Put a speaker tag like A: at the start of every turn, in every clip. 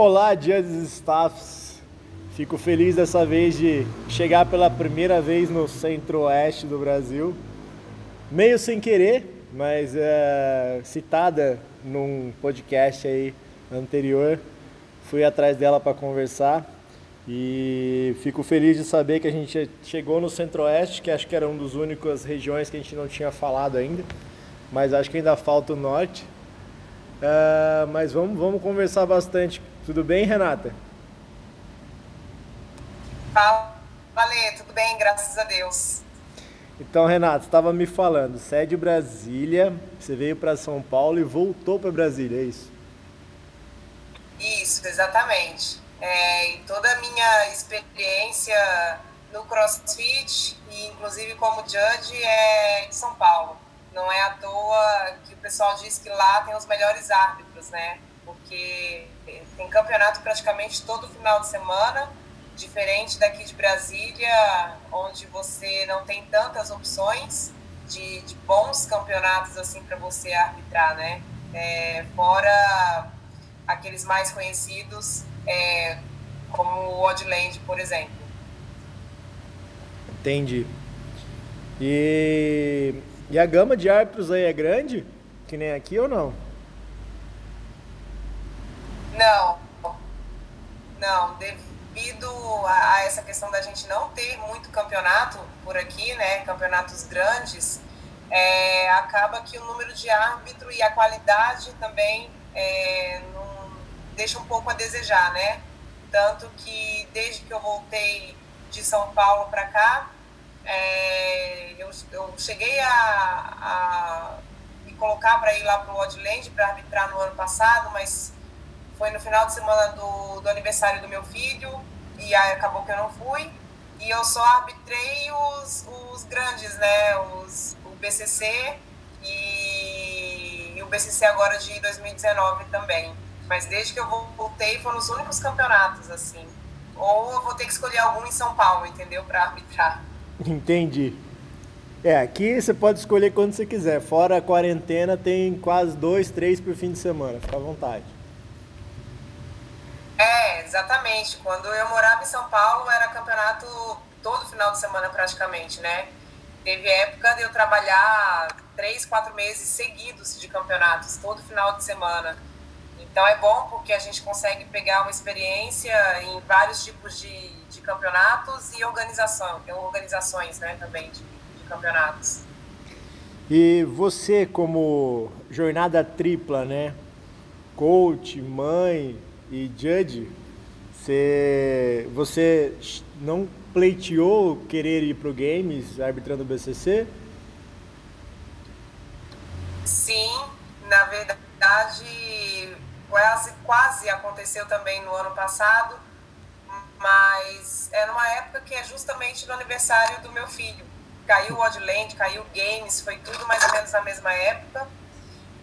A: Olá, Judges Staffs. Fico feliz dessa vez de chegar pela primeira vez no centro-oeste do Brasil. Meio sem querer, mas é, citada num podcast aí anterior. Fui atrás dela para conversar e fico feliz de saber que a gente chegou no centro-oeste, que acho que era uma das únicas regiões que a gente não tinha falado ainda, mas acho que ainda falta o norte. Uh, mas vamos, vamos conversar bastante. Tudo bem, Renata?
B: Fala, Valê, tudo bem, graças a Deus.
A: Então, Renato, estava me falando, você é de Brasília, você veio para São Paulo e voltou para Brasília, é isso?
B: Isso, exatamente. É, e toda a minha experiência no CrossFit, e inclusive como judge, é de São Paulo. Não é à toa que o pessoal diz que lá tem os melhores árbitros, né? Porque tem campeonato praticamente todo final de semana, diferente daqui de Brasília, onde você não tem tantas opções de, de bons campeonatos assim para você arbitrar, né? É, fora aqueles mais conhecidos, é, como o Oddland, por exemplo.
A: Entendi. E e a gama de árbitros aí é grande? Que nem aqui ou não?
B: Não. Não, devido a essa questão da gente não ter muito campeonato por aqui, né, campeonatos grandes, é, acaba que o número de árbitro e a qualidade também é, não, deixa um pouco a desejar, né? Tanto que desde que eu voltei de São Paulo para cá, é, eu, eu, cheguei a, a me colocar para ir lá para o Oddland para arbitrar no ano passado, mas foi no final de semana do, do aniversário do meu filho e aí acabou que eu não fui. E eu só arbitrei os, os grandes, né? Os, o BCC e, e o BCC agora de 2019 também. Mas desde que eu voltei foram os únicos campeonatos, assim. Ou eu vou ter que escolher algum em São Paulo, entendeu? Para arbitrar.
A: Entendi. É, aqui você pode escolher quando você quiser. Fora a quarentena, tem quase dois, três por fim de semana. Fica à vontade.
B: É, exatamente. Quando eu morava em São Paulo, era campeonato todo final de semana praticamente, né? Teve época de eu trabalhar três, quatro meses seguidos de campeonatos, todo final de semana. Então é bom porque a gente consegue pegar uma experiência em vários tipos de, de campeonatos e organização, organizações né, também de, de campeonatos.
A: E você como jornada tripla, né? Coach, mãe e judge, você, você não pleiteou querer ir para o Games arbitrando o BCC?
B: Sim, na verdade quase, quase aconteceu também no ano passado, mas é numa época que é justamente no aniversário do meu filho. Caiu o Oddland, caiu o Games, foi tudo mais ou menos na mesma época.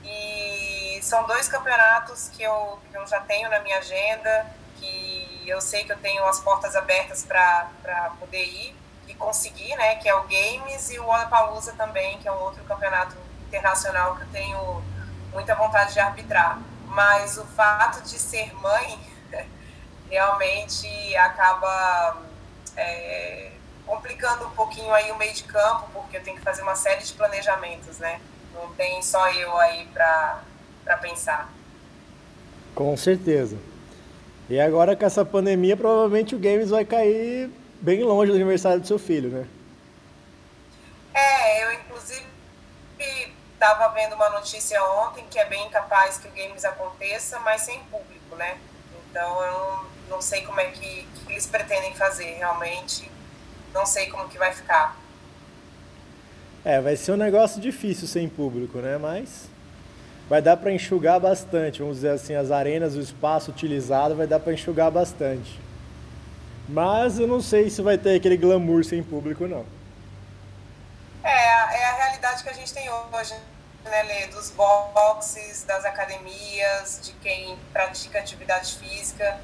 B: E são dois campeonatos que eu, que eu já tenho na minha agenda, que eu sei que eu tenho as portas abertas para poder ir e conseguir, né? Que é o Games e o Olapalooza também, que é um outro campeonato internacional que eu tenho muita vontade de arbitrar mas o fato de ser mãe realmente acaba é, complicando um pouquinho aí o meio de campo, porque eu tenho que fazer uma série de planejamentos, né? Não tem só eu aí para pensar.
A: Com certeza. E agora com essa pandemia, provavelmente o Games vai cair bem longe do aniversário do seu filho, né?
B: É, eu inclusive estava vendo uma notícia ontem que é bem capaz que o Games aconteça, mas sem público, né? Então eu não, não sei como é que, que eles pretendem fazer realmente. Não sei como que vai ficar.
A: É, vai ser um negócio difícil sem público, né? Mas vai dar para enxugar bastante, vamos dizer assim, as arenas, o espaço utilizado vai dar para enxugar bastante. Mas eu não sei se vai ter aquele glamour sem público, não.
B: É, é a realidade que a gente tem hoje né, Lê, dos boxes, das academias, de quem pratica atividade física.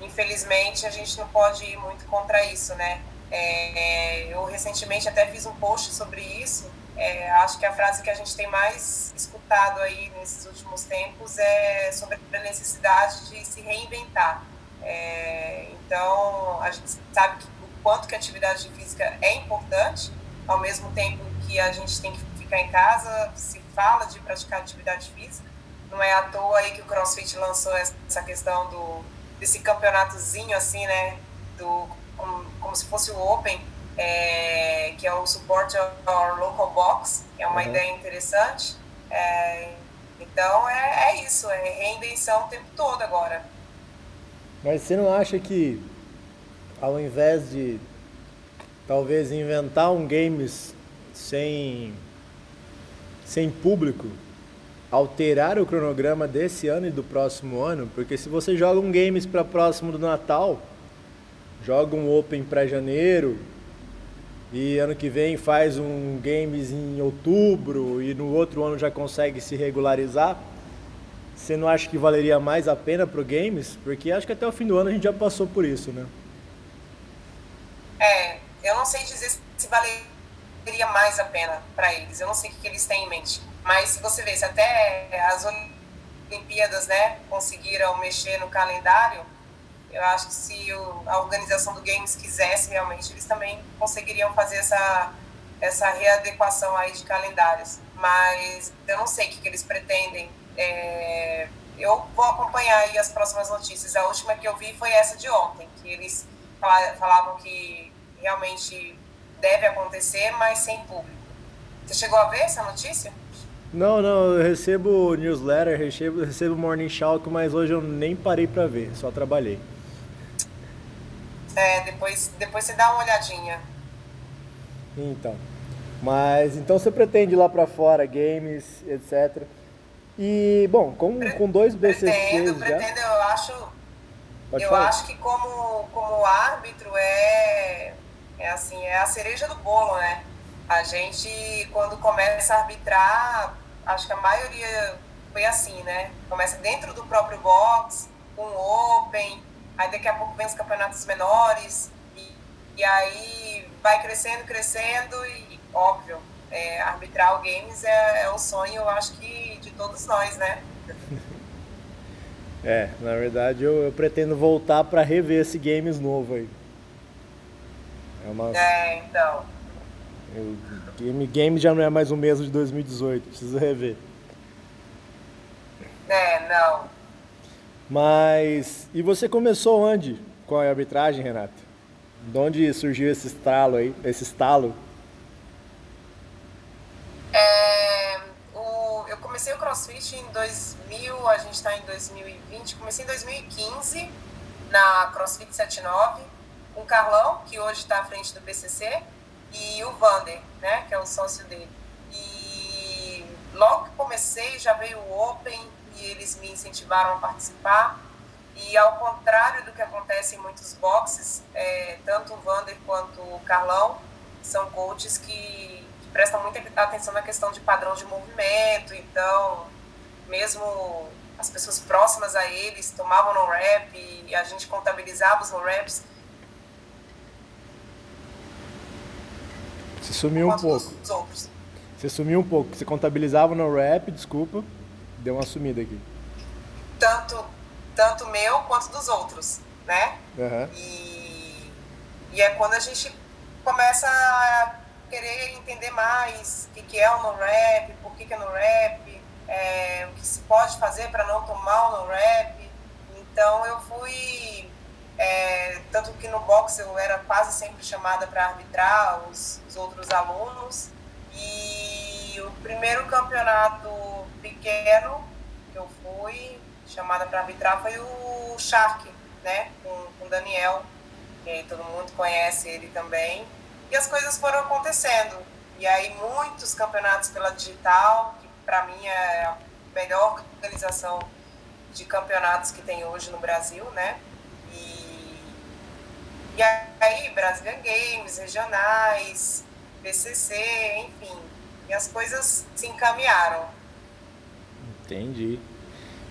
B: Infelizmente, a gente não pode ir muito contra isso, né? É, eu recentemente até fiz um post sobre isso, é, acho que a frase que a gente tem mais escutado aí nesses últimos tempos é sobre a necessidade de se reinventar. É, então, a gente sabe que, o quanto que a atividade física é importante, ao mesmo tempo que a gente tem que ficar em casa, se fala de praticar atividade física. Não é à toa aí que o CrossFit lançou essa questão do desse campeonatozinho assim, né, do como, como se fosse o Open, é, que é o Support our Local Box, que é uma uhum. ideia interessante. É, então é, é isso, é reinvenção o tempo todo agora.
A: Mas você não acha que ao invés de talvez inventar um games sem sem público, alterar o cronograma desse ano e do próximo ano, porque se você joga um games para próximo do Natal, joga um Open para janeiro e ano que vem faz um games em outubro e no outro ano já consegue se regularizar, você não acha que valeria mais a pena para o games? Porque acho que até o fim do ano a gente já passou por isso, né?
B: É, eu não sei dizer se valeria mais a pena para eles. Eu não sei o que eles têm em mente. Mas se você vê, se até as Olimpíadas, né, conseguiram mexer no calendário, eu acho que se a organização do Games quisesse realmente, eles também conseguiriam fazer essa, essa readequação aí de calendários. Mas eu não sei o que, que eles pretendem. É, eu vou acompanhar aí as próximas notícias. A última que eu vi foi essa de ontem, que eles falavam que realmente deve acontecer, mas sem público. Você chegou a ver essa notícia?
A: Não, não, eu recebo newsletter, recebo, recebo morning shout, mas hoje eu nem parei para ver, só trabalhei.
B: É, depois, depois você dá uma olhadinha.
A: Então. Mas então você pretende ir lá para fora, games, etc. E, bom, com, com dois BCCs
B: pretendo,
A: já...
B: Pretendo, eu acho... Pode eu falar. acho que como, como árbitro é, é assim, é a cereja do bolo, né? A gente, quando começa a arbitrar, acho que a maioria foi assim, né? Começa dentro do próprio box, com open, aí daqui a pouco vem os campeonatos menores, e, e aí vai crescendo, crescendo, e óbvio, é, arbitrar o games é, é o sonho, eu acho que de todos nós, né?
A: É, na verdade eu, eu pretendo voltar para rever esse games novo aí.
B: É, uma... é então.
A: Eu, game, game já não é mais o mesmo de 2018, preciso rever.
B: É, não.
A: Mas. E você começou onde com a arbitragem, Renato? De onde surgiu esse estalo aí, esse estalo?
B: É, o, eu comecei o CrossFit em 2000, a gente está em 2020. Comecei em 2015 na CrossFit 79 com o Carlão, que hoje está à frente do BCC, e o Vander, né, que é o sócio dele. E logo que comecei já veio o Open e eles me incentivaram a participar. E ao contrário do que acontece em muitos boxes, é, tanto o Vander quanto o Carlão são coaches que, que, prestam muita atenção na questão de padrão de movimento. Então, mesmo as pessoas próximas a eles tomavam no rap e a gente contabilizava os no raps.
A: Você sumiu um pouco. Você sumiu um pouco. Você contabilizava no rap, desculpa. Deu uma sumida aqui.
B: Tanto, tanto meu quanto dos outros, né?
A: Uhum.
B: E, e é quando a gente começa a querer entender mais o que, que é o no-rap, por que, que é no-rap, é, o que se pode fazer para não tomar o no-rap. Então eu fui, é, tanto que no boxe eu era quase sempre chamada para arbitrar os, os outros alunos. E o primeiro campeonato pequeno que eu fui chamada para arbitrar foi o Shark, né, com o Daniel, que todo mundo conhece ele também. E as coisas foram acontecendo. E aí muitos campeonatos pela digital, que para mim é a melhor organização de campeonatos que tem hoje no Brasil, né? E, e aí Brazilian Games, regionais, BCC, enfim. E as coisas se encaminharam.
A: Entendi.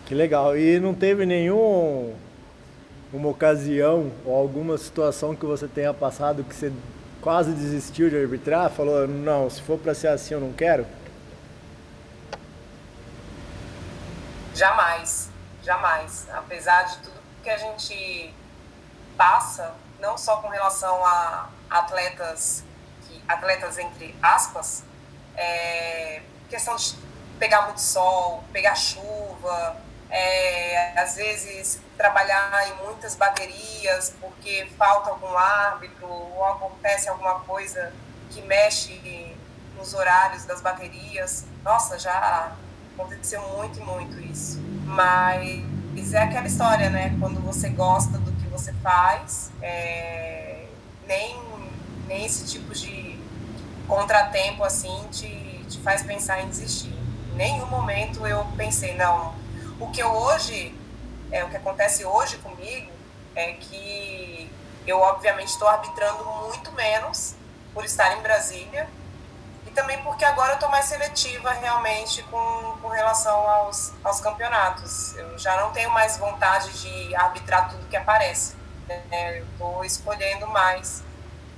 A: Que legal. E não teve nenhum uma ocasião ou alguma situação que você tenha passado que você quase desistiu de arbitrar? Falou, não, se for para ser assim eu não quero?
B: Jamais, jamais. Apesar de tudo que a gente passa, não só com relação a atletas, atletas entre aspas, é, questão de pegar muito sol, pegar chuva, é, às vezes trabalhar em muitas baterias porque falta algum árbitro ou acontece alguma coisa que mexe nos horários das baterias. Nossa, já aconteceu muito muito isso. Mas é aquela história, né? Quando você gosta do que você faz, é, nem, nem esse tipo de contratempo assim te, te faz pensar em desistir. Nenhum momento eu pensei, não, o que eu hoje, é, o que acontece hoje comigo é que eu obviamente estou arbitrando muito menos por estar em Brasília e também porque agora eu estou mais seletiva realmente com, com relação aos, aos campeonatos. Eu já não tenho mais vontade de arbitrar tudo que aparece. Né? Eu estou escolhendo mais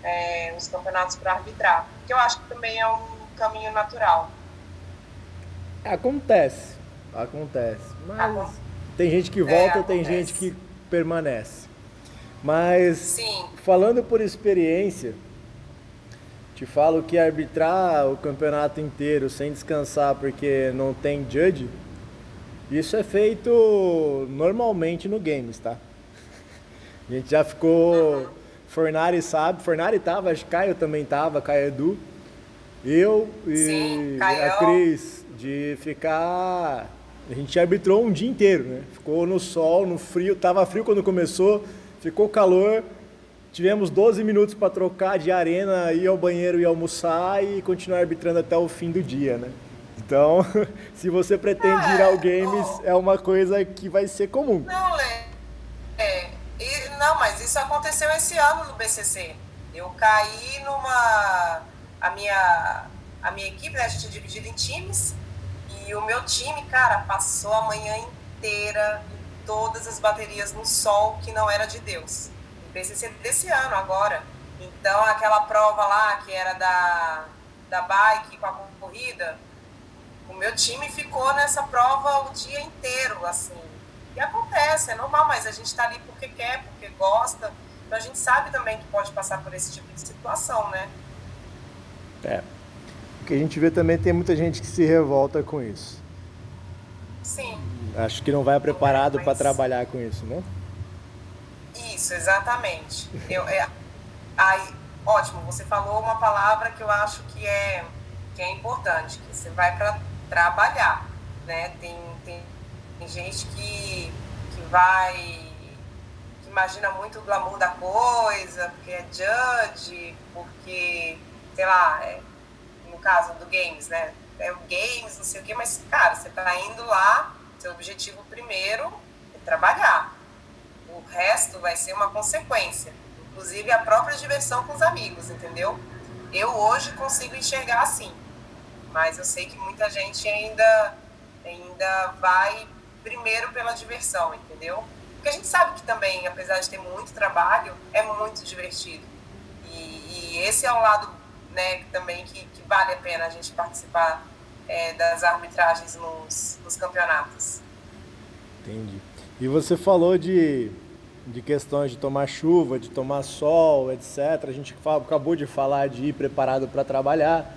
B: é, os campeonatos para arbitrar, que eu acho que também é um caminho natural.
A: Acontece, acontece. Mas tem gente que volta, é, tem gente que permanece. Mas
B: Sim.
A: falando por experiência, te falo que arbitrar o campeonato inteiro sem descansar porque não tem judge, isso é feito normalmente no games, tá? A gente já ficou. Uhum. Fornari sabe, Fornari tava, acho que Caio também tava, Caio Edu. Eu e
B: Sim,
A: a Cris, de ficar a gente arbitrou um dia inteiro, né? Ficou no sol, no frio, tava frio quando começou, ficou calor. Tivemos 12 minutos para trocar de arena, ir ao banheiro e almoçar e continuar arbitrando até o fim do dia, né? Então, se você pretende ir ao games, é uma coisa que vai ser comum.
B: Não, Lê. É, e, não, mas isso aconteceu esse ano no BCC. Eu caí numa. A minha, a minha equipe, né, a gente é dividido em times, e o meu time, cara, passou a manhã inteira todas as baterias no sol que não era de Deus. PCC desse ano, agora. Então, aquela prova lá que era da, da bike com a corrida, o meu time ficou nessa prova o dia inteiro, assim. E acontece, é normal, mas a gente está ali porque quer, porque gosta. Então a gente sabe também que pode passar por esse tipo de situação, né?
A: É que a gente vê também tem muita gente que se revolta com isso.
B: Sim.
A: Acho que não vai preparado Mas... para trabalhar com isso, né?
B: Isso, exatamente. Eu, é, aí, ótimo, você falou uma palavra que eu acho que é, que é importante, que você vai para trabalhar, né? Tem, tem, tem gente que, que vai que imagina muito o glamour da coisa, porque é judge, porque, sei lá, é, caso do games, né? É o games, não sei o quê, mas, cara, você tá indo lá, seu objetivo primeiro é trabalhar. O resto vai ser uma consequência. Inclusive a própria diversão com os amigos, entendeu? Eu hoje consigo enxergar assim. Mas eu sei que muita gente ainda, ainda vai primeiro pela diversão, entendeu? Porque a gente sabe que também, apesar de ter muito trabalho, é muito divertido. E, e esse é o lado né, também que, que vale a pena a gente participar é, das arbitragens nos, nos campeonatos.
A: Entendi. E você falou de, de questões de tomar chuva, de tomar sol, etc. A gente acabou de falar de ir preparado para trabalhar.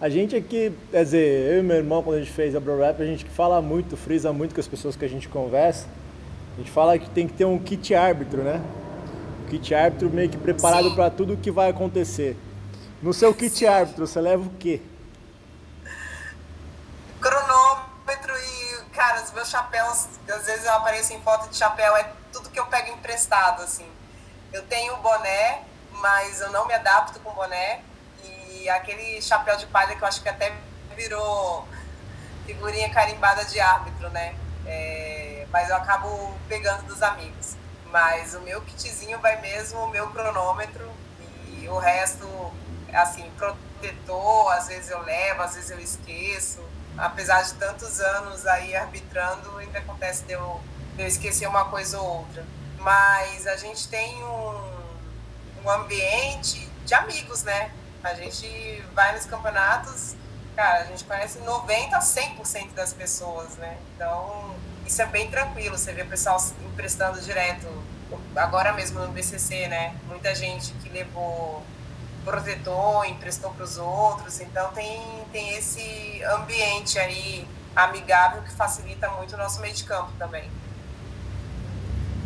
A: A gente aqui, quer dizer, eu e meu irmão, quando a gente fez a Bro Rap, a gente fala muito, frisa muito com as pessoas que a gente conversa. A gente fala que tem que ter um kit árbitro, né? Um kit árbitro meio que preparado para tudo o que vai acontecer. No seu kit árbitro, você leva o quê?
B: Cronômetro e, cara, os meus chapéus, às vezes eu apareço em foto de chapéu, é tudo que eu pego emprestado, assim. Eu tenho boné, mas eu não me adapto com boné. E aquele chapéu de palha que eu acho que até virou figurinha carimbada de árbitro, né? É, mas eu acabo pegando dos amigos. Mas o meu kitzinho vai mesmo o meu cronômetro e o resto assim, protetor, às vezes eu levo, às vezes eu esqueço. Apesar de tantos anos aí arbitrando, ainda acontece de eu, de eu esquecer uma coisa ou outra. Mas a gente tem um, um ambiente de amigos, né? A gente vai nos campeonatos, cara, a gente conhece 90 a 100% das pessoas, né? Então, isso é bem tranquilo, você vê o pessoal emprestando direto. Agora mesmo no BCC, né? Muita gente que levou protetor, emprestou para os outros, então tem, tem esse ambiente aí amigável que facilita muito o nosso meio de campo também.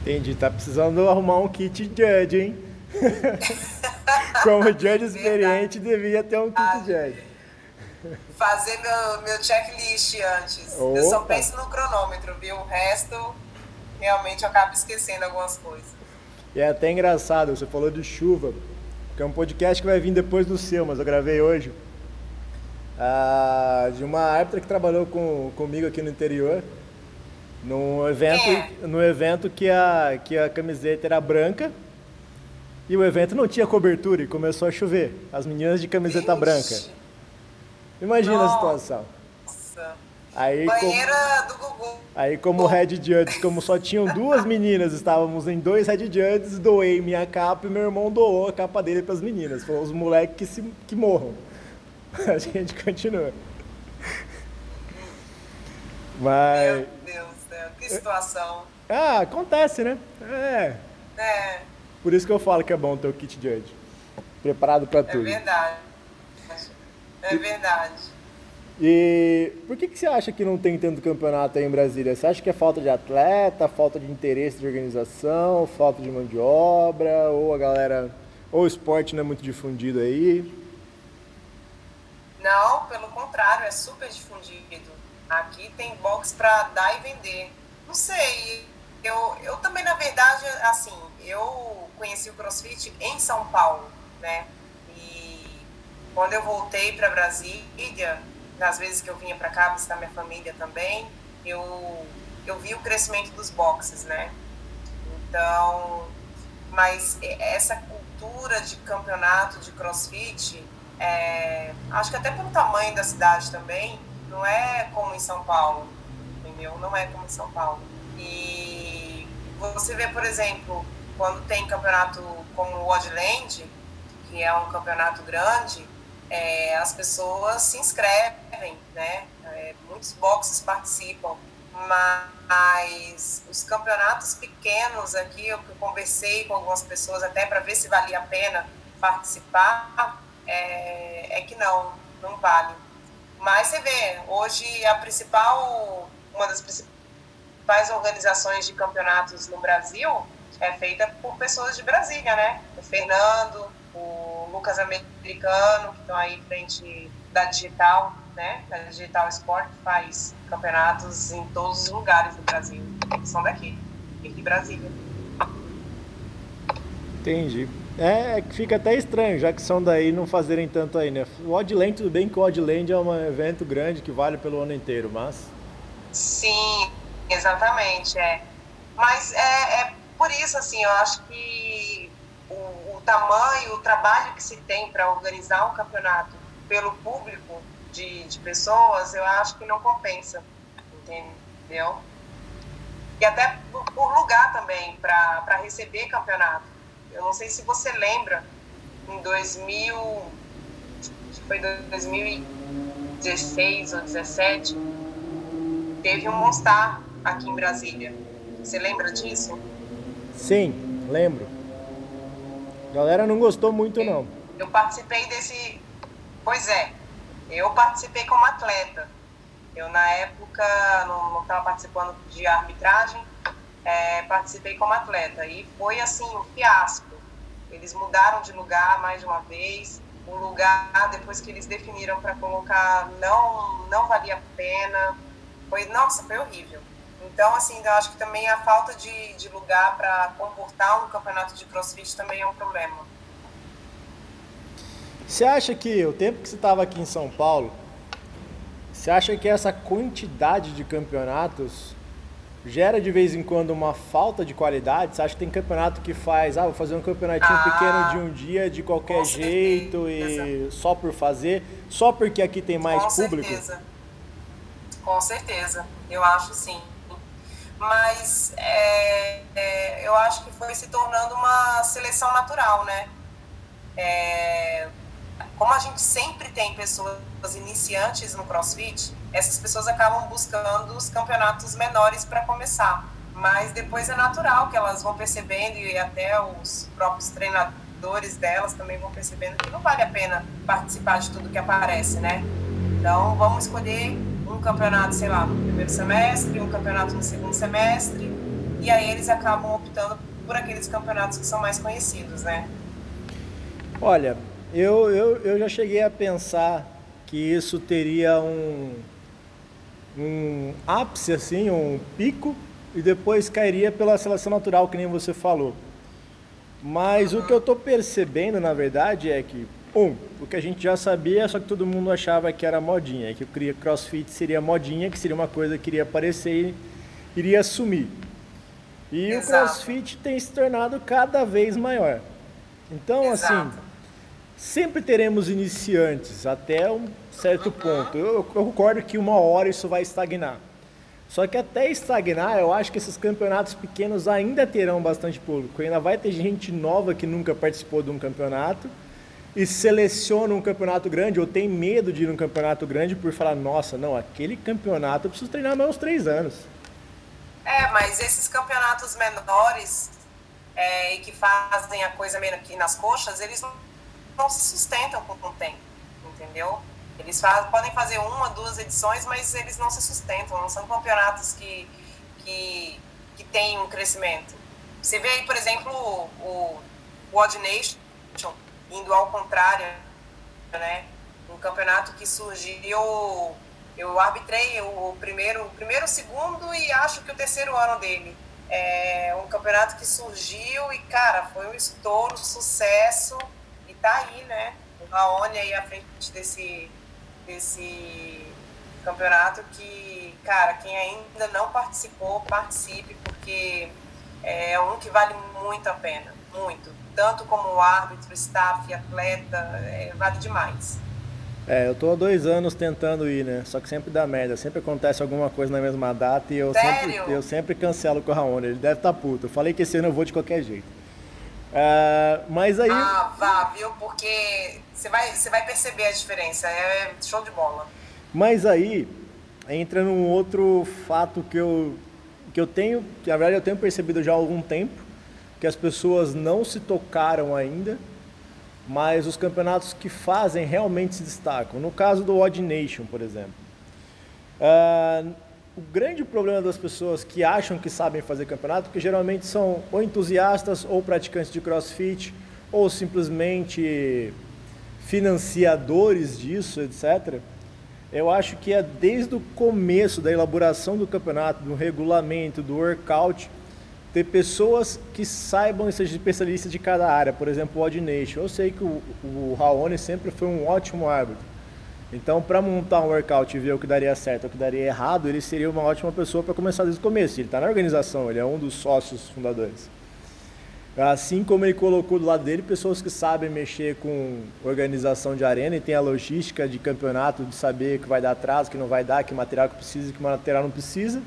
A: Entendi, tá precisando arrumar um kit judge, hein? Como judge experiente, devia ter um kit ah, judge.
B: Fazer meu, meu checklist antes. Opa. Eu só penso no cronômetro, viu? O resto, realmente eu acabo esquecendo algumas coisas.
A: E é até engraçado, você falou de chuva, que é um podcast que vai vir depois do seu, mas eu gravei hoje. Ah, de uma árbitra que trabalhou com, comigo aqui no interior, num evento, é. no evento que a, que a camiseta era branca e o evento não tinha cobertura e começou a chover. As meninas de camiseta Ixi. branca. Imagina Nossa. a situação. Aí,
B: Banheira como, do Gugu.
A: Aí, como Red Judges, como só tinham duas meninas, estávamos em dois Red Judges, doei minha capa e meu irmão doou a capa dele para as meninas. Foram os moleques que, se, que morram. A gente continua.
B: Mas. Meu Deus do céu, que situação.
A: Ah, acontece, né? É.
B: É.
A: Por isso que eu falo que é bom ter o kit judge. Preparado para é tudo.
B: É verdade. É verdade.
A: E por que, que você acha que não tem tanto campeonato aí em Brasília? Você acha que é falta de atleta, falta de interesse de organização, falta de mão de obra, ou a galera, ou o esporte não é muito difundido aí?
B: Não, pelo contrário, é super difundido. Aqui tem box para dar e vender. Não sei, eu, eu também, na verdade, assim, eu conheci o CrossFit em São Paulo, né? E quando eu voltei para Brasília, nas vezes que eu vinha para cá visitar minha família também, eu, eu vi o crescimento dos boxes, né? Então, mas essa cultura de campeonato de CrossFit, é, acho que até pelo tamanho da cidade também, não é como em São Paulo, entendeu? Não é como em São Paulo. E você vê, por exemplo, quando tem campeonato como o Oddland, que é um campeonato grande, é, as pessoas se inscrevem, né? É, muitos boxes participam, mas os campeonatos pequenos aqui, eu conversei com algumas pessoas até para ver se valia a pena participar, é, é que não, não vale. Mas você vê, hoje a principal, uma das principais organizações de campeonatos no Brasil é feita por pessoas de Brasília, né? O Fernando, Lucas Americano, que estão aí frente da Digital, né? Da Digital Sport, que faz campeonatos em todos os lugares do Brasil. Que são daqui, de Brasília.
A: Entendi. É, fica até estranho, já que são daí não fazerem tanto aí, né? O Oddland, tudo bem que o Oddland é um evento grande que vale pelo ano inteiro, mas...
B: Sim, exatamente, é. Mas é, é por isso, assim, eu acho que tamanho, o trabalho que se tem para organizar um campeonato pelo público de, de pessoas, eu acho que não compensa, entendeu? E até por, lugar também, para receber campeonato. Eu não sei se você lembra, em 2000, acho que foi 2016 ou 2017, teve um Monstar aqui em Brasília. Você lembra disso?
A: Sim, lembro. Galera não gostou muito, não.
B: Eu participei desse. Pois é, eu participei como atleta. Eu, na época, não estava participando de arbitragem, é, participei como atleta. E foi, assim, um fiasco. Eles mudaram de lugar mais de uma vez. O lugar, depois que eles definiram para colocar, não, não valia a pena. Foi, nossa, foi horrível. Então, assim, eu acho que também a falta de, de lugar para comportar um campeonato de crossfit também é um problema.
A: Você acha que o tempo que você estava aqui em São Paulo, você acha que essa quantidade de campeonatos gera de vez em quando uma falta de qualidade? Você acha que tem campeonato que faz, ah, vou fazer um campeonatinho ah, pequeno de um dia de qualquer jeito e só por fazer, só porque aqui tem mais
B: com
A: público?
B: Com certeza. Com certeza, eu acho sim mas é, é, eu acho que foi se tornando uma seleção natural, né? é, como a gente sempre tem pessoas iniciantes no CrossFit, essas pessoas acabam buscando os campeonatos menores para começar. Mas depois é natural que elas vão percebendo e até os próprios treinadores delas também vão percebendo que não vale a pena participar de tudo que aparece, né? Então vamos escolher um campeonato, sei lá, no primeiro semestre, um campeonato no segundo semestre, e aí eles acabam optando por aqueles campeonatos que são mais conhecidos, né?
A: Olha, eu, eu, eu já cheguei a pensar que isso teria um, um ápice, assim, um pico, e depois cairia pela seleção natural, que nem você falou. Mas o que eu estou percebendo, na verdade, é que, um, o que a gente já sabia, só que todo mundo achava que era modinha, que o crossfit seria modinha, que seria uma coisa que iria aparecer e iria sumir. E Exato. o crossfit tem se tornado cada vez maior. Então, assim, Exato. assim, Sempre teremos iniciantes até um certo ponto. Eu, eu concordo que uma hora isso vai estagnar. Só que até estagnar, eu acho que esses campeonatos pequenos ainda terão bastante público. Ainda vai ter gente nova que nunca participou de um campeonato e seleciona um campeonato grande ou tem medo de ir num campeonato grande por falar, nossa, não, aquele campeonato eu preciso treinar mais uns três anos.
B: É, mas esses campeonatos menores é, e que fazem a coisa meio aqui nas coxas, eles não não se sustentam com o tempo, entendeu? Eles faz, podem fazer uma, duas edições, mas eles não se sustentam, não são campeonatos que, que, que têm um crescimento. Você vê aí, por exemplo, o, o Odd Nation indo ao contrário, né? Um campeonato que surgiu, eu arbitrei o primeiro, o primeiro, segundo e acho que o terceiro ano dele. É um campeonato que surgiu e, cara, foi um estouro, sucesso tá aí, né? O Raoni aí à frente desse, desse campeonato que, cara, quem ainda não participou, participe, porque é um que vale muito a pena, muito. Tanto como árbitro, staff, atleta, é, vale demais.
A: É, eu tô há dois anos tentando ir, né? Só que sempre dá merda, sempre acontece alguma coisa na mesma data e eu, sempre, eu sempre cancelo com o Raoni. Ele deve estar tá puto. Eu falei que esse ano eu vou de qualquer jeito. Uh, mas aí.
B: Ah, vá, viu? Porque você vai, você vai perceber a diferença. É show de bola.
A: Mas aí entra num outro fato que eu, que eu tenho, que na verdade eu tenho percebido já há algum tempo, que as pessoas não se tocaram ainda, mas os campeonatos que fazem realmente se destacam. No caso do Odd Nation, por exemplo. Uh, o grande problema das pessoas que acham que sabem fazer campeonato, que geralmente são ou entusiastas ou praticantes de crossfit, ou simplesmente financiadores disso, etc. Eu acho que é desde o começo da elaboração do campeonato, do regulamento, do workout, ter pessoas que saibam e sejam especialistas de cada área. Por exemplo, o Odd Nation. Eu sei que o, o Raoni sempre foi um ótimo árbitro então, para montar um workout e ver o que daria certo o que daria errado, ele seria uma ótima pessoa para começar desde o começo. Ele está na organização, ele é um dos sócios fundadores. Assim como ele colocou do lado dele pessoas que sabem mexer com organização de arena e tem a logística de campeonato, de saber que vai dar atraso, que não vai dar, que material que precisa, que material não precisa.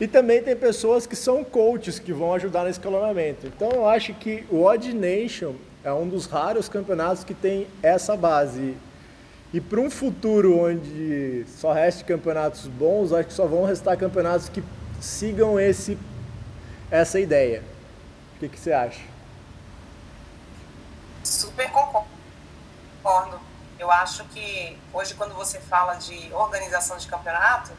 A: E também tem pessoas que são coaches que vão ajudar no escalonamento. Então eu acho que o Odd Nation é um dos raros campeonatos que tem essa base e para um futuro onde só reste campeonatos bons, acho que só vão restar campeonatos que sigam esse, essa ideia. O que, que você acha?
B: Super concordo. Eu acho que hoje, quando você fala de organização de campeonato,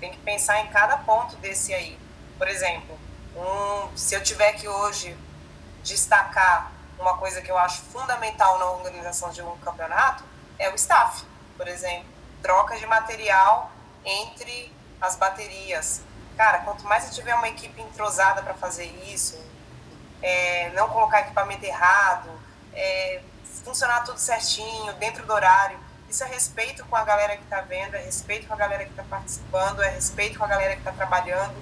B: tem que pensar em cada ponto desse aí. Por exemplo, um, se eu tiver que hoje destacar uma coisa que eu acho fundamental na organização de um campeonato é o staff, por exemplo. Troca de material entre as baterias. Cara, quanto mais eu tiver uma equipe entrosada para fazer isso, é, não colocar equipamento errado, é, funcionar tudo certinho, dentro do horário, isso é respeito com a galera que está vendo, é respeito com a galera que está participando, é respeito com a galera que está trabalhando.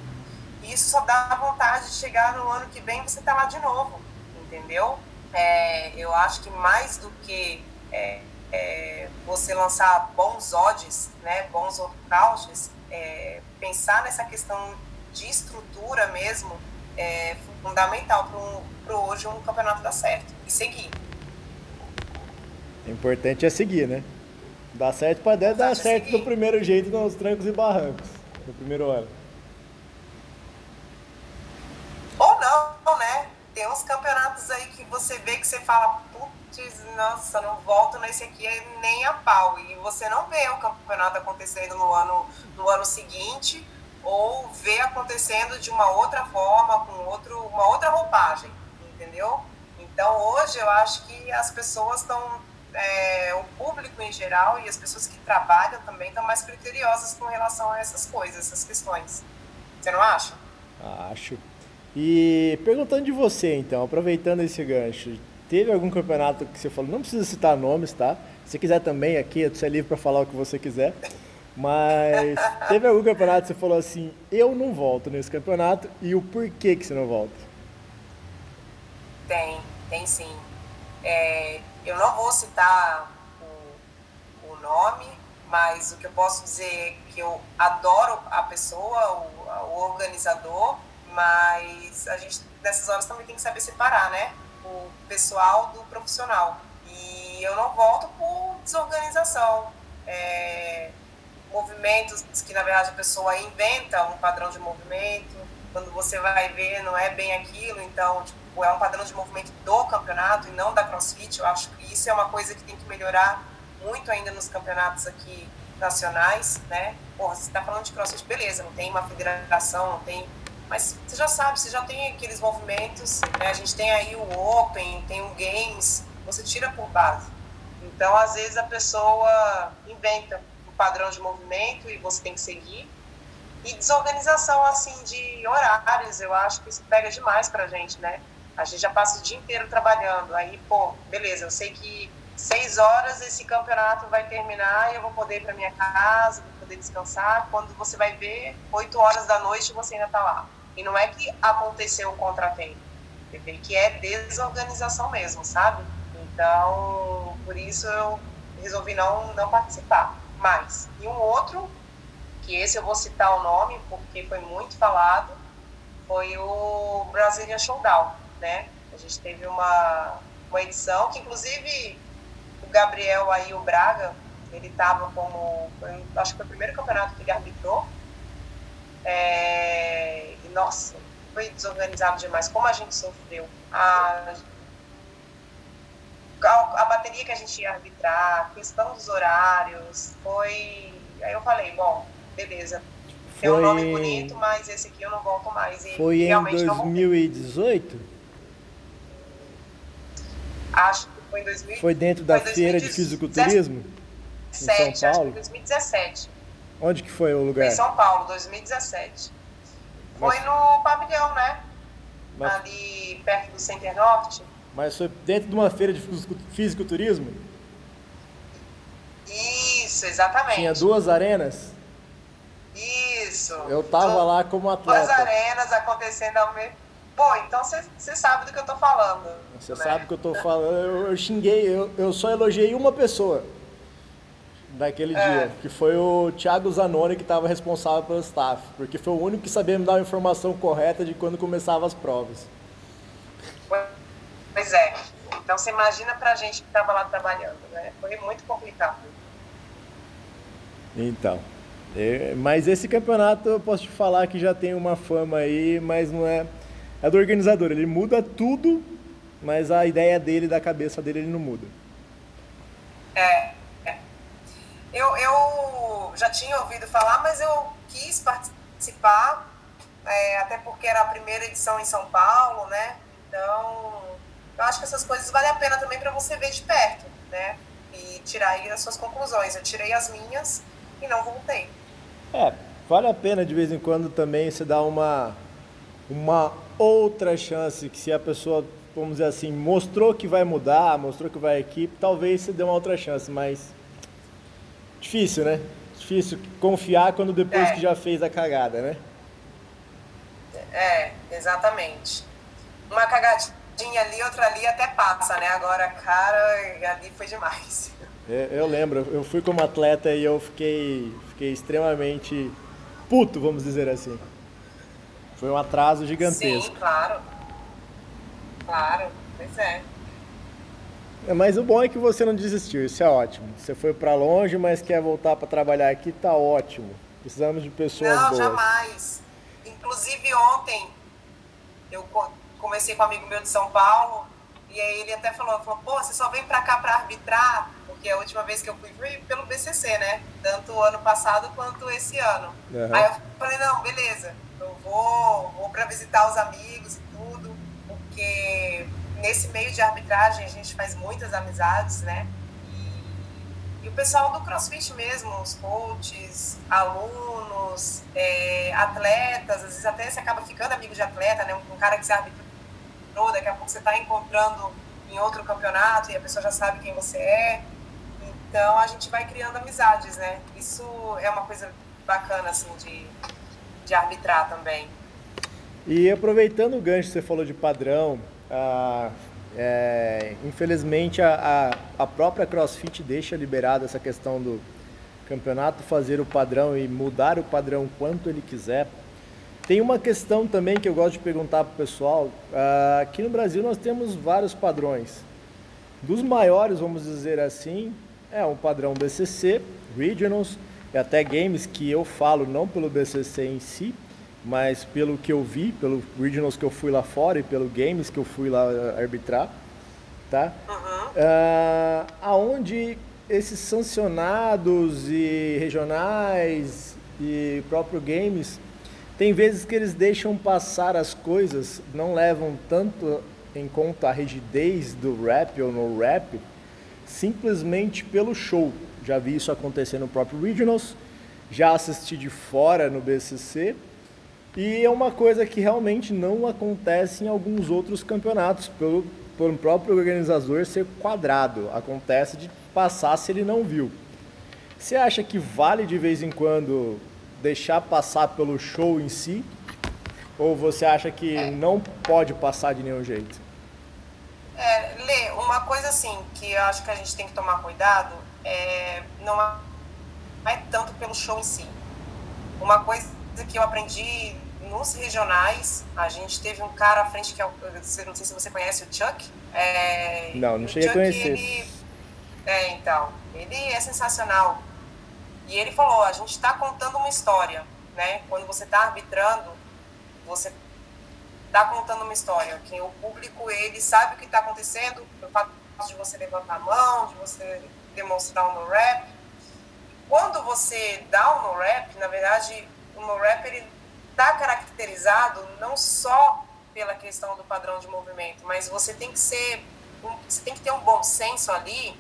B: E isso só dá vontade de chegar no ano que vem você tá lá de novo, entendeu? É, eu acho que mais do que é, é, você lançar bons odds, né, bons workouts, é, pensar nessa questão de estrutura mesmo, é fundamental para hoje um campeonato dar certo e seguir.
A: O importante é seguir, né? Dá certo para dar, dar certo seguir. do primeiro jeito nos trancos e barrancos, no primeiro ano.
B: Ou não, né? Tem uns campeonatos aí que você vê que você fala, putz, nossa, não volto nesse aqui nem a pau. E você não vê o campeonato acontecendo no ano, no ano seguinte, ou vê acontecendo de uma outra forma, com outro, uma outra roupagem, entendeu? Então hoje eu acho que as pessoas estão, é, o público em geral e as pessoas que trabalham também estão mais criteriosas com relação a essas coisas, essas questões. Você não acha?
A: Acho. E perguntando de você então, aproveitando esse gancho, teve algum campeonato que você falou, não precisa citar nomes, tá? Se quiser também aqui, você é livre para falar o que você quiser. Mas teve algum campeonato que você falou assim, eu não volto nesse campeonato e o porquê que você não volta?
B: Tem, tem sim. É, eu não vou citar o, o, nome, mas o que eu posso dizer é que eu adoro a pessoa, o, o organizador, mas a gente nessas horas também tem que saber separar, né? O pessoal do profissional. E eu não volto por desorganização. É, movimentos que na verdade a pessoa inventa um padrão de movimento, quando você vai ver não é bem aquilo, então tipo, é um padrão de movimento do campeonato e não da CrossFit. Eu acho que isso é uma coisa que tem que melhorar muito ainda nos campeonatos aqui nacionais, né? Porra, você está falando de CrossFit, beleza, não tem uma federação, não tem mas você já sabe, você já tem aqueles movimentos, né? a gente tem aí o Open, tem o Games, você tira por base. Então, às vezes, a pessoa inventa padrão de movimento e você tem que seguir. E desorganização, assim, de horários, eu acho que isso pega demais pra gente, né? A gente já passa o dia inteiro trabalhando, aí, pô, beleza, eu sei que seis horas esse campeonato vai terminar e eu vou poder ir para minha casa, vou poder descansar. Quando você vai ver, oito horas da noite você ainda está lá. E não é que aconteceu um contratempo, você vê que é desorganização mesmo, sabe? Então, por isso eu resolvi não, não participar mais. E um outro, que esse eu vou citar o nome porque foi muito falado, foi o Brazilian Showdown, né? A gente teve uma, uma edição que, inclusive, o Gabriel aí, o Braga, ele estava como, foi, acho que foi o primeiro campeonato que ele arbitrou. É, e, nossa, foi desorganizado demais. Como a gente sofreu. A, a, a, bateria que a gente ia arbitrar, questão dos horários, foi. Aí eu falei, bom, beleza. Foi... um nome bonito, mas esse aqui eu não volto mais. E
A: foi em 2018?
B: Acho que foi em 2017.
A: Foi dentro da foi feira 2017, de fisiculturismo?
B: em São Paulo? Acho que 2017.
A: Onde que foi o lugar?
B: Em São Paulo, 2017. Mas... Foi no pavilhão, né? Mas... Ali perto do Center Norte.
A: Mas foi dentro de uma feira de fisiculturismo?
B: Isso, exatamente.
A: Tinha duas arenas?
B: Isso.
A: Eu tava lá como atleta.
B: Duas arenas acontecendo ao mesmo Pô, então você sabe do que eu tô falando.
A: Você né? sabe do que eu tô falando. Eu, eu xinguei, eu, eu só elogiei uma pessoa daquele é. dia, que foi o Thiago Zanoni que estava responsável pelo staff, porque foi o único que sabia me dar a informação correta de quando começavam as provas.
B: Pois é. Então você imagina pra gente que estava lá trabalhando, né? Foi muito complicado.
A: Então. É, mas esse campeonato eu posso te falar que já tem uma fama aí, mas não é. É do organizador, ele muda tudo, mas a ideia dele, da cabeça dele, ele não muda.
B: É. é. Eu, eu já tinha ouvido falar, mas eu quis participar, é, até porque era a primeira edição em São Paulo, né? Então eu acho que essas coisas valem a pena também para você ver de perto, né? E tirar aí as suas conclusões. Eu tirei as minhas e não voltei.
A: É, vale a pena de vez em quando também se dar uma, uma outra chance, que se a pessoa, vamos dizer assim, mostrou que vai mudar, mostrou que vai equipe, talvez se dê uma outra chance, mas difícil, né? Difícil confiar quando depois é. que já fez a cagada, né?
B: É, exatamente. Uma cagadinha ali, outra ali até passa, né? Agora, cara, ali foi demais.
A: É, eu lembro, eu fui como atleta e eu fiquei, fiquei extremamente puto, vamos dizer assim. Foi um atraso gigantesco.
B: Sim, claro. Claro, pois é.
A: é. Mas o bom é que você não desistiu, isso é ótimo. Você foi para longe, mas quer voltar para trabalhar aqui, tá ótimo. Precisamos de pessoas
B: não,
A: boas.
B: Não, jamais. Inclusive ontem eu comecei com um amigo meu de São Paulo e aí ele até falou, falou, pô, você só vem para cá para arbitrar? Porque a última vez que eu fui foi pelo BCC, né? Tanto o ano passado quanto esse ano. Uhum. Aí eu falei, não, beleza, vou para visitar os amigos e tudo, porque nesse meio de arbitragem a gente faz muitas amizades, né? E, e o pessoal do CrossFit mesmo, os coaches, alunos, é, atletas, às vezes até você acaba ficando amigo de atleta, né? Um, um cara que se arbitrou, daqui a pouco você está encontrando em outro campeonato e a pessoa já sabe quem você é. Então a gente vai criando amizades, né? Isso é uma coisa bacana, assim, de, de arbitrar também.
A: E aproveitando o gancho que você falou de padrão, ah, é, infelizmente a, a, a, própria CrossFit deixa liberada essa questão do campeonato fazer o padrão e mudar o padrão quanto ele quiser. Tem uma questão também que eu gosto de perguntar para o pessoal. Ah, aqui no Brasil nós temos vários padrões. Dos maiores, vamos dizer assim, é um padrão BCC, Regionals, e até games que eu falo não pelo BCC em si, mas pelo que eu vi, pelo Regionals que eu fui lá fora e pelo games que eu fui lá arbitrar, tá? Uhum. Uh, aonde esses sancionados e regionais e próprio games tem vezes que eles deixam passar as coisas, não levam tanto em conta a rigidez do rap ou no rap, simplesmente pelo show. Já vi isso acontecer no próprio Regionals, já assisti de fora no BCC, e é uma coisa que realmente não acontece em alguns outros campeonatos, pelo, pelo próprio organizador ser quadrado. Acontece de passar se ele não viu. Você acha que vale de vez em quando deixar passar pelo show em si? Ou você acha que não pode passar de nenhum jeito?
B: É, Lê, uma coisa assim que eu acho que a gente tem que tomar cuidado é não é tanto pelo show em si. Uma coisa que eu aprendi nos regionais, a gente teve um cara à frente que é não sei se você conhece o Chuck. É,
A: não, não cheguei Chuck, a conhecer.
B: Ele, é, então, ele é sensacional. E ele falou, a gente está contando uma história, né? Quando você está arbitrando, você está contando uma história, que o público ele sabe o que está acontecendo, o fato de você levantar a mão, de você demonstrar o no rap. Quando você dá o no rap, na verdade, o no rap ele está caracterizado não só pela questão do padrão de movimento, mas você tem que ser, você tem que ter um bom senso ali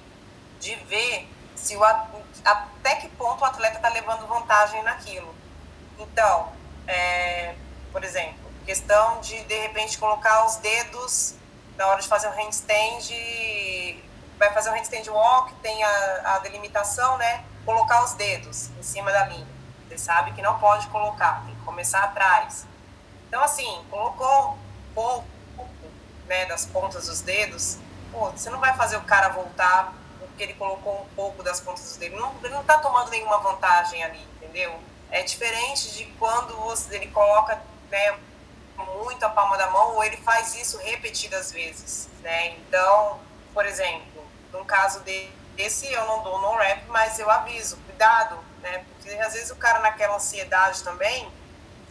B: de ver se o, até que ponto o atleta está levando vantagem naquilo. Então, é, por exemplo, questão de de repente colocar os dedos na hora de fazer o handstand, vai fazer o handstand walk, tem a, a delimitação, né? Colocar os dedos em cima da linha. Você sabe que não pode colocar, tem que começar atrás. Então, assim, colocou pouco né, das pontas dos dedos, pô, você não vai fazer o cara voltar porque ele colocou um pouco das pontas dele. Não, ele não está tomando nenhuma vantagem ali, entendeu? É diferente de quando você, ele coloca né, muito a palma da mão ou ele faz isso repetidas vezes, né? Então, por exemplo, num caso desse eu não dou no rap, mas eu aviso, cuidado, né? Porque às vezes o cara naquela ansiedade também,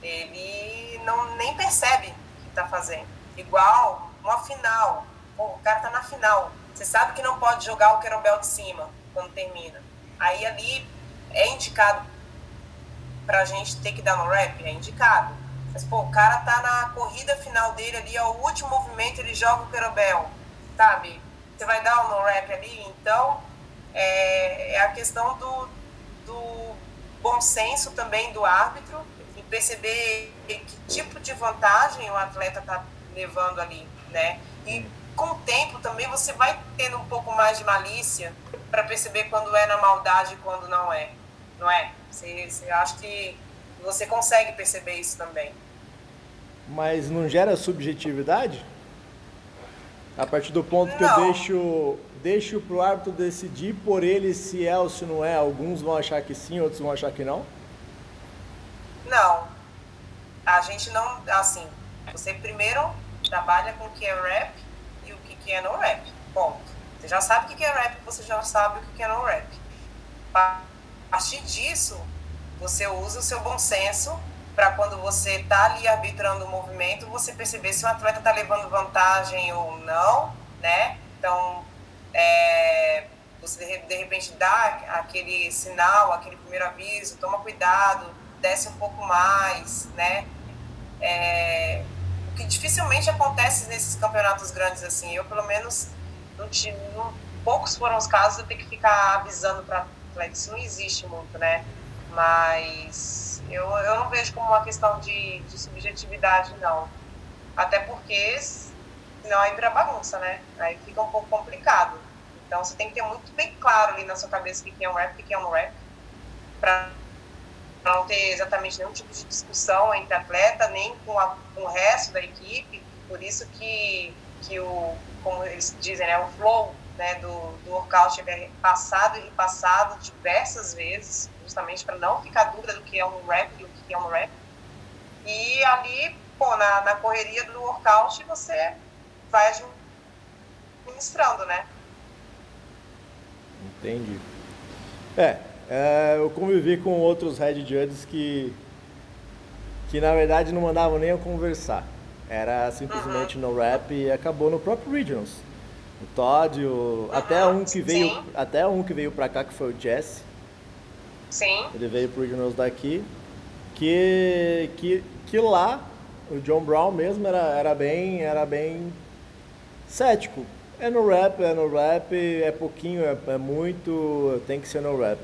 B: ele não nem percebe o que está fazendo. Igual uma final, Pô, o cara tá na final, você sabe que não pode jogar o querobel de cima quando termina. Aí ali é indicado pra gente ter que dar no rap? É indicado. Mas, pô, o cara tá na corrida final dele ali, é o último movimento, ele joga o querobel, sabe? Você vai dar o no rap ali? Então, é, é a questão do, do bom senso também do árbitro e perceber que tipo de vantagem o atleta tá levando ali, né? E com o tempo também você vai tendo um pouco mais de malícia para perceber quando é na maldade e quando não é, não é? Você, você acha que você consegue perceber isso também?
A: Mas não gera subjetividade? A partir do ponto que não. eu deixo deixo pro árbitro decidir por ele se é ou se não é, alguns vão achar que sim, outros vão achar que não?
B: Não. A gente não, assim, você primeiro trabalha com o que é rap e o que é no rap, ponto. Você já sabe o que é rap, você já sabe o que é no rap. A partir disso, você usa o seu bom senso para quando você está ali arbitrando o movimento, você perceber se o atleta está levando vantagem ou não, né? Então, é, você de repente dá aquele sinal, aquele primeiro aviso, toma cuidado, desce um pouco mais, né? É, o que dificilmente acontece nesses campeonatos grandes assim. Eu, pelo menos, não tive, não, poucos foram os casos de eu ter que ficar avisando para atleta. Isso não existe muito, né? Mas eu, eu não vejo como uma questão de, de subjetividade, não. Até porque senão aí vira bagunça, né? Aí fica um pouco complicado. Então você tem que ter muito bem claro ali na sua cabeça o que é um rap, o que é um rap, para não ter exatamente nenhum tipo de discussão entre atleta, nem com, a, com o resto da equipe. Por isso que, que o, como eles dizem, né, o flow né, do, do workout é passado e repassado diversas vezes, justamente para não ficar dúvida do que é um rap e o que é um rap. E ali, pô, na, na correria do workout, você vai administrando, né?
A: Entendi. É, é, eu convivi com outros head judges que, que na verdade não mandavam nem eu conversar. Era simplesmente uhum. no rap e acabou no próprio Regionals. O Todd, o, uhum. até um que veio, Sim. até um que veio para cá que foi o Jesse.
B: Sim.
A: Ele veio pro Regionals daqui, que que que lá o John Brown mesmo era, era bem era bem cético é no rap, é no rap, é pouquinho, é, é muito, tem que ser no rap.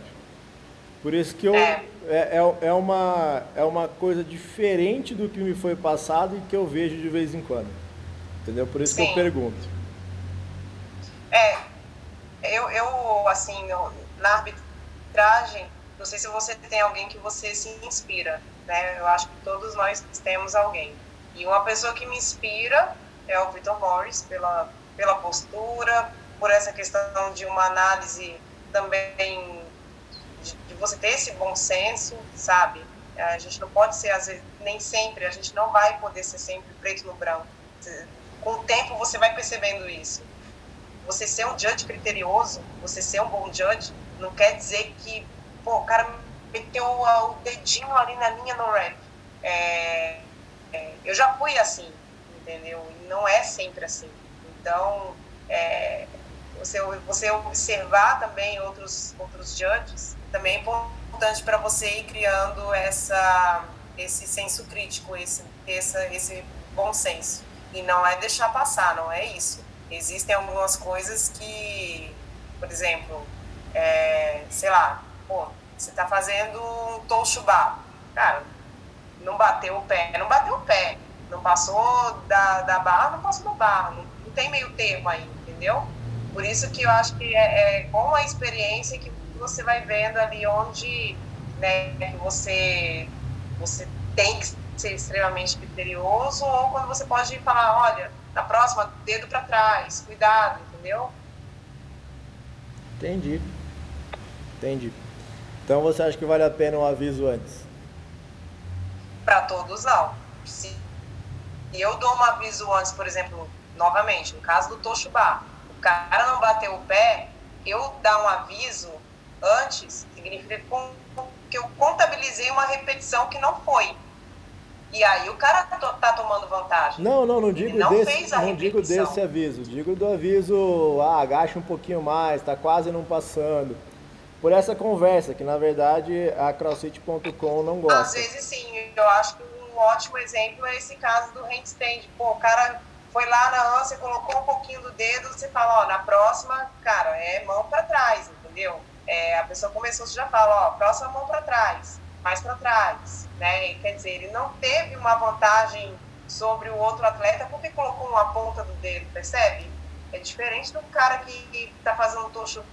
A: Por isso que eu, é. É, é, é, uma, é uma coisa diferente do que me foi passado e que eu vejo de vez em quando. Entendeu? Por isso Sim. que eu pergunto.
B: É, eu, eu assim, na arbitragem, não sei se você tem alguém que você se inspira, né? Eu acho que todos nós temos alguém. E uma pessoa que me inspira é o Victor Morris, pela, pela postura, por essa questão de uma análise também de, de, você ter esse bom senso, sabe? A gente não pode ser, às vezes, nem sempre, a gente não vai poder ser sempre preto no branco. Com o tempo você vai percebendo isso. Você ser um judge criterioso, você ser um bom judge, não quer dizer que, pô, o cara meteu o dedinho ali na linha no rap. É, é, eu já fui assim, entendeu? E não é sempre assim. Então, é, você, você observar também outros, outros judges também é importante para você ir criando essa, esse senso crítico, esse, essa, esse bom senso. E não é deixar passar, não é isso. Existem algumas coisas que, por exemplo, é, sei lá, pô, você está fazendo um toshubá. Cara, não bateu o pé, não bateu o pé. Não passou da, da barra, não passou da barra. Não não tem meio termo aí, entendeu? Por isso que eu acho que é, é com a experiência que você vai vendo ali onde né, você, você tem que ser extremamente criterioso ou quando você pode falar, olha, na próxima, dedo para trás, cuidado, entendeu?
A: Entendi. Entendi. Então você acha que vale a pena um aviso antes?
B: Para todos não. Se eu dou um aviso antes, por exemplo, novamente, no caso do Toshubá, o cara não bateu o pé, eu dar um aviso antes significa que eu contabilizei uma repetição que não foi. E aí o cara tá tomando vantagem.
A: Não, não, não digo não desse, não digo desse aviso, digo do aviso, ah, agacha um pouquinho mais, tá quase não passando. Por essa conversa, que na verdade a crossfit.com não gosta.
B: Às vezes sim, eu acho que um ótimo exemplo é esse caso do handstand. Pô, o cara foi lá na ânsia, colocou um pouquinho do dedo, você fala, ó, na próxima, cara, é mão para trás, entendeu? É, a pessoa começou, você já fala, ó, próxima mão para trás, mais para trás, né? Quer dizer, ele não teve uma vantagem sobre o outro atleta porque colocou uma ponta do dedo, percebe? É diferente do cara que está fazendo tocho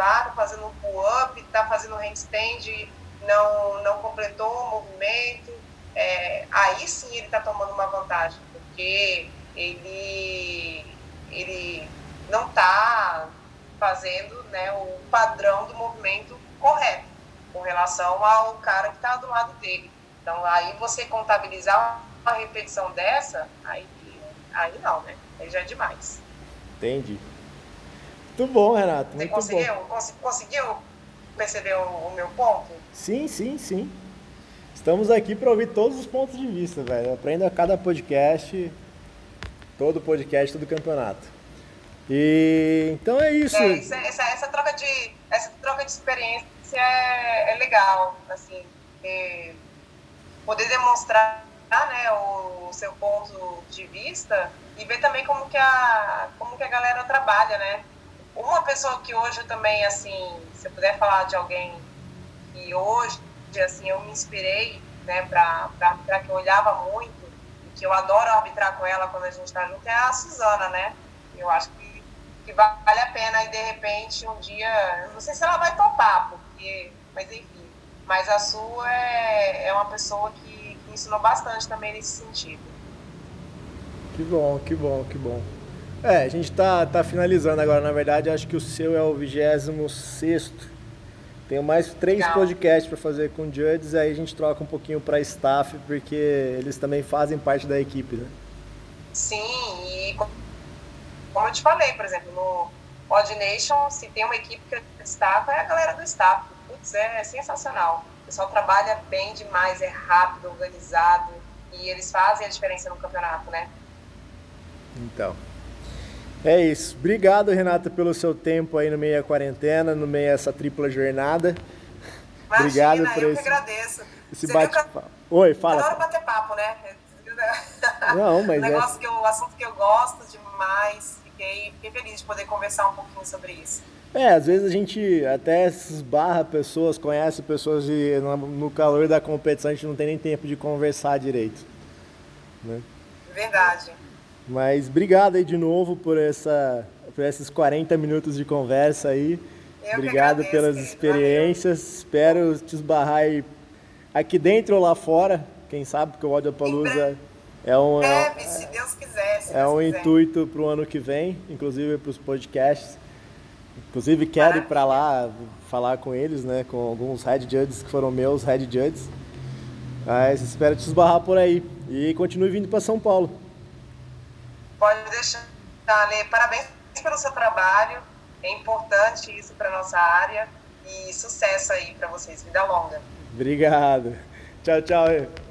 B: bar, fazendo pull-up, está fazendo handstand, não, não completou o movimento. É, aí sim ele está tomando uma vantagem, porque ele, ele não está fazendo né, o padrão do movimento correto com relação ao cara que está do lado dele. Então, aí você contabilizar uma repetição dessa, aí, aí não, né? Aí já é demais.
A: Entendi. Muito bom, Renato. Muito
B: Você conseguiu,
A: bom.
B: Cons conseguiu perceber o, o, meu ponto?
A: Sim, sim, sim. Estamos aqui para ouvir todos os pontos de vista, velho. Aprenda a cada podcast, todo podcast, todo campeonato. E então é isso.
B: É, isso é, essa, essa, troca de essa troca de experiência é, é legal, assim, poder demonstrar né, o, o, seu ponto de vista e ver também como que a como que a galera trabalha, né? Uma pessoa que hoje também assim, se eu puder falar de alguém que hoje assim eu me inspirei, né, para que eu olhava muito e que eu adoro arbitrar com ela quando a gente está junto é a Suzana, né? Eu acho que, que vale a pena e de repente um dia, não sei se ela vai topar, porque, mas enfim, mas a sua é, é uma pessoa que, que me ensinou bastante também nesse sentido.
A: Que bom, que bom, que bom. É, a gente tá, tá finalizando agora, na verdade, acho que o seu é o 26 Tenho mais três Legal. podcasts para fazer com judges, aí a gente troca um pouquinho para staff, porque eles também fazem parte da equipe, né?
B: Sim, e como eu te falei, por exemplo, no Odd Nation, se tem uma equipe que destaca, é a galera do staff. Putz, é sensacional. O pessoal trabalha bem demais, é rápido, organizado, e eles fazem a diferença no campeonato, né?
A: Então, é isso. Obrigado, Renata, pelo seu tempo aí no meio da quarentena, no meio dessa tripla jornada.
B: Imagina, Obrigado por eu esse, que agradeço.
A: esse bate-papo. Oi, fala.
B: Adoro bater papo, né?
A: Não, mas
B: o é negócio é... que eu, o assunto que eu gosto demais. Fiquei, fiquei feliz de poder conversar um pouquinho sobre isso.
A: É, às vezes a gente até esbarra pessoas, conhece pessoas e no calor da competição a gente não tem nem tempo de conversar direito. Né?
B: Verdade.
A: Mas obrigado aí de novo por, essa, por esses 40 minutos de conversa aí.
B: Eu
A: obrigado
B: agradeço,
A: pelas experiências. Valeu. Espero te esbarrar aí aqui dentro ou lá fora. Quem sabe, porque o Audiopalooza é um,
B: é, um, se Deus quiser. Se
A: é
B: Deus
A: um
B: quiser.
A: intuito para o ano que vem, inclusive para os podcasts. Inclusive quero ir para lá falar com eles, né? Com alguns head judges que foram meus head judges. Mas espero te esbarrar por aí. E continue vindo para São Paulo.
B: Pode deixar, Ale. Parabéns pelo seu trabalho. É importante isso para nossa área. E sucesso aí para vocês. Vida longa.
A: Obrigado. Tchau, tchau.